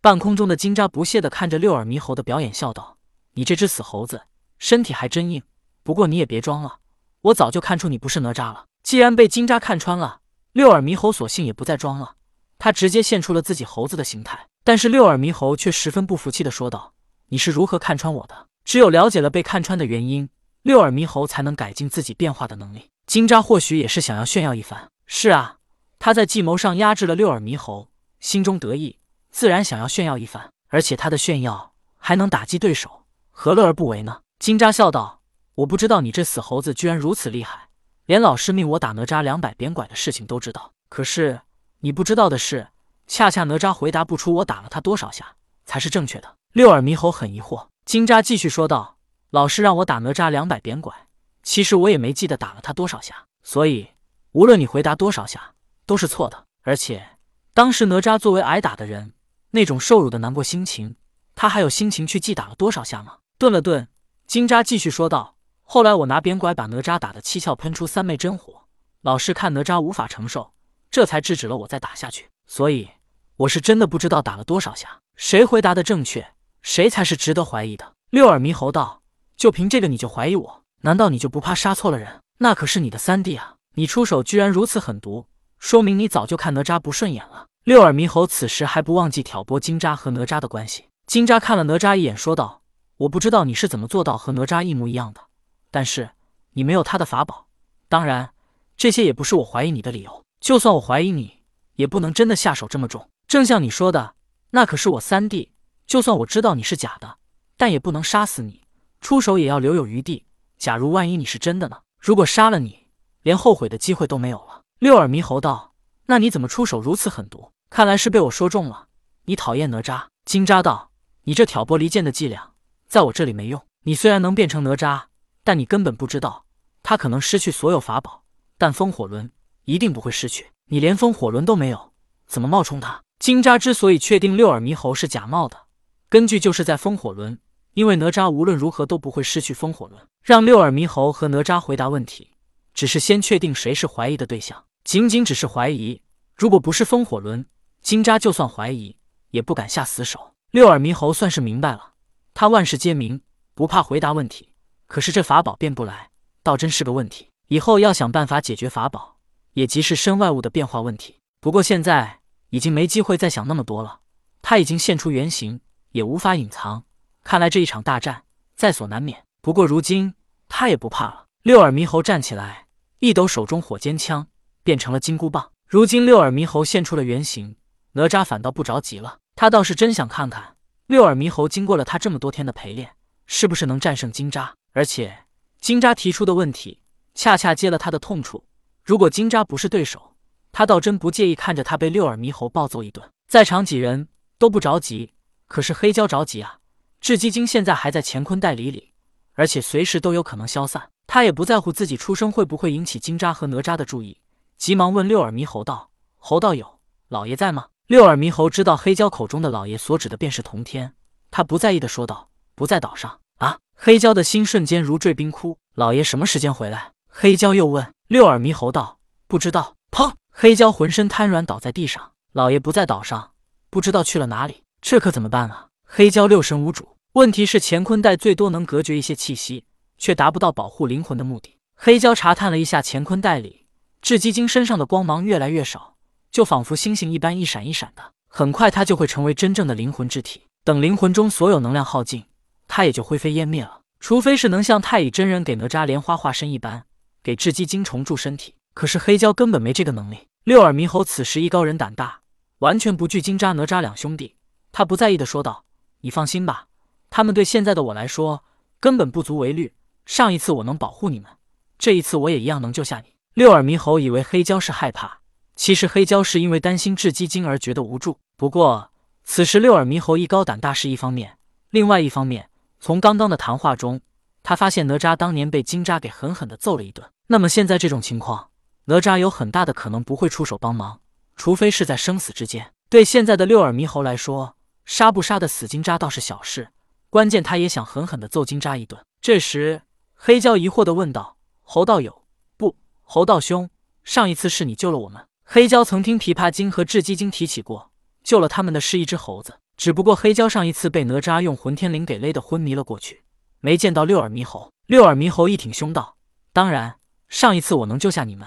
半空中的金吒不屑地看着六耳猕猴的表演，笑道：“你这只死猴子，身体还真硬。不过你也别装了，我早就看出你不是哪吒了。”既然被金吒看穿了，六耳猕猴索性也不再装了，他直接现出了自己猴子的形态。但是六耳猕猴却十分不服气地说道：“你是如何看穿我的？只有了解了被看穿的原因，六耳猕猴才能改进自己变化的能力。”金吒或许也是想要炫耀一番。是啊，他在计谋上压制了六耳猕猴，心中得意，自然想要炫耀一番。而且他的炫耀还能打击对手，何乐而不为呢？金吒笑道：“我不知道你这死猴子居然如此厉害，连老师命我打哪吒两百扁拐的事情都知道。可是你不知道的是，恰恰哪吒回答不出我打了他多少下才是正确的。”六耳猕猴很疑惑。金吒继续说道：“老师让我打哪吒两百扁拐，其实我也没记得打了他多少下，所以。”无论你回答多少下，都是错的。而且当时哪吒作为挨打的人，那种受辱的难过心情，他还有心情去记打了多少下吗？顿了顿，金吒继续说道：“后来我拿扁拐把哪吒打得七窍喷出三昧真火，老师看哪吒无法承受，这才制止了我再打下去。所以我是真的不知道打了多少下。谁回答的正确，谁才是值得怀疑的。”六耳猕猴道：“就凭这个你就怀疑我？难道你就不怕杀错了人？那可是你的三弟啊！”你出手居然如此狠毒，说明你早就看哪吒不顺眼了。六耳猕猴此时还不忘记挑拨金吒和哪吒的关系。金吒看了哪吒一眼，说道：“我不知道你是怎么做到和哪吒一模一样的，但是你没有他的法宝。当然，这些也不是我怀疑你的理由。就算我怀疑你，也不能真的下手这么重。正像你说的，那可是我三弟。就算我知道你是假的，但也不能杀死你，出手也要留有余地。假如万一你是真的呢？如果杀了你……”连后悔的机会都没有了。六耳猕猴道：“那你怎么出手如此狠毒？看来是被我说中了。你讨厌哪吒？”金吒道：“你这挑拨离间的伎俩，在我这里没用。你虽然能变成哪吒，但你根本不知道，他可能失去所有法宝，但风火轮一定不会失去。你连风火轮都没有，怎么冒充他？”金吒之所以确定六耳猕猴是假冒的，根据就是在风火轮，因为哪吒无论如何都不会失去风火轮。让六耳猕猴和哪吒回答问题。只是先确定谁是怀疑的对象，仅仅只是怀疑。如果不是风火轮，金吒就算怀疑也不敢下死手。六耳猕猴算是明白了，他万事皆明，不怕回答问题。可是这法宝变不来，倒真是个问题。以后要想办法解决法宝，也即是身外物的变化问题。不过现在已经没机会再想那么多了，他已经现出原形，也无法隐藏。看来这一场大战在所难免。不过如今他也不怕了。六耳猕猴站起来。一抖手中火尖枪，变成了金箍棒。如今六耳猕猴现出了原形，哪吒反倒不着急了。他倒是真想看看六耳猕猴经过了他这么多天的陪练，是不是能战胜金吒。而且金吒提出的问题，恰恰接了他的痛处。如果金吒不是对手，他倒真不介意看着他被六耳猕猴暴揍一顿。在场几人都不着急，可是黑蛟着急啊！雉鸡精现在还在乾坤袋里里，而且随时都有可能消散。他也不在乎自己出声会不会引起金吒和哪吒的注意，急忙问六耳猕猴道：“猴道友，老爷在吗？”六耳猕猴知道黑蛟口中的老爷所指的便是童天，他不在意的说道：“不在岛上啊！”黑蛟的心瞬间如坠冰窟。老爷什么时间回来？黑蛟又问。六耳猕猴道：“不知道。”砰！黑蛟浑身瘫软倒在地上。老爷不在岛上，不知道去了哪里，这可怎么办啊？黑蛟六神无主，问题是乾坤袋最多能隔绝一些气息。却达不到保护灵魂的目的。黑蛟查探了一下乾坤袋里，雉鸡精身上的光芒越来越少，就仿佛星星一般一闪一闪的。很快，它就会成为真正的灵魂之体。等灵魂中所有能量耗尽，它也就灰飞烟灭了。除非是能像太乙真人给哪吒莲花化身一般，给雉鸡精重铸身体。可是黑蛟根本没这个能力。六耳猕猴此时艺高人胆大，完全不惧金吒、哪吒两兄弟。他不在意的说道：“你放心吧，他们对现在的我来说根本不足为虑。”上一次我能保护你们，这一次我也一样能救下你。六耳猕猴以为黑蛟是害怕，其实黑蛟是因为担心雉鸡精而觉得无助。不过此时六耳猕猴艺高胆大是一方面，另外一方面，从刚刚的谈话中，他发现哪吒当年被金吒给狠狠的揍了一顿。那么现在这种情况，哪吒有很大的可能不会出手帮忙，除非是在生死之间。对现在的六耳猕猴来说，杀不杀的死金吒倒是小事，关键他也想狠狠的揍金吒一顿。这时。黑蛟疑惑地问道：“猴道友，不，猴道兄，上一次是你救了我们。”黑蛟曾听琵琶精和雉鸡精提起过，救了他们的是一只猴子。只不过黑蛟上一次被哪吒用混天绫给勒得昏迷了过去，没见到六耳猕猴。六耳猕猴一挺胸道：“当然，上一次我能救下你们，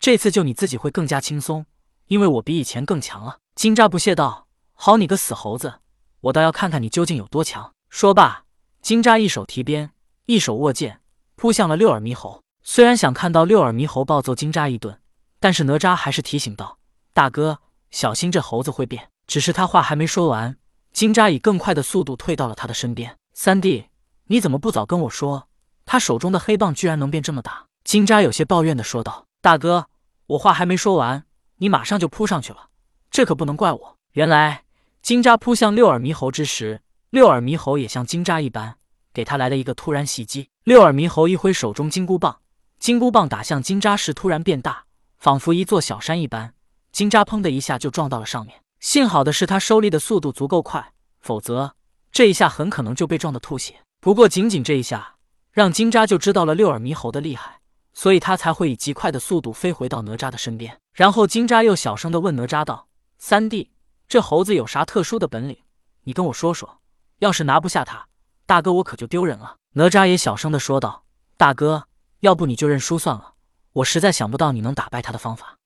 这次救你自己会更加轻松，因为我比以前更强了。”金吒不屑道：“好你个死猴子，我倒要看看你究竟有多强。”说罢，金吒一手提鞭，一手握剑，扑向了六耳猕猴。虽然想看到六耳猕猴暴揍金吒一顿，但是哪吒还是提醒道：“大哥，小心这猴子会变。”只是他话还没说完。金吒以更快的速度退到了他的身边。三弟，你怎么不早跟我说？他手中的黑棒居然能变这么大？金吒有些抱怨的说道：“大哥，我话还没说完，你马上就扑上去了，这可不能怪我。”原来，金吒扑向六耳猕猴之时，六耳猕猴也像金吒一般，给他来了一个突然袭击。六耳猕猴一挥手中金箍棒，金箍棒打向金吒时突然变大，仿佛一座小山一般。金吒砰的一下就撞到了上面。幸好的是，他收力的速度足够快，否则这一下很可能就被撞得吐血。不过，仅仅这一下，让金吒就知道了六耳猕猴的厉害，所以他才会以极快的速度飞回到哪吒的身边。然后，金吒又小声的问哪吒道：“三弟，这猴子有啥特殊的本领？你跟我说说。要是拿不下他，大哥我可就丢人了。”哪吒也小声的说道：“大哥，要不你就认输算了，我实在想不到你能打败他的方法。”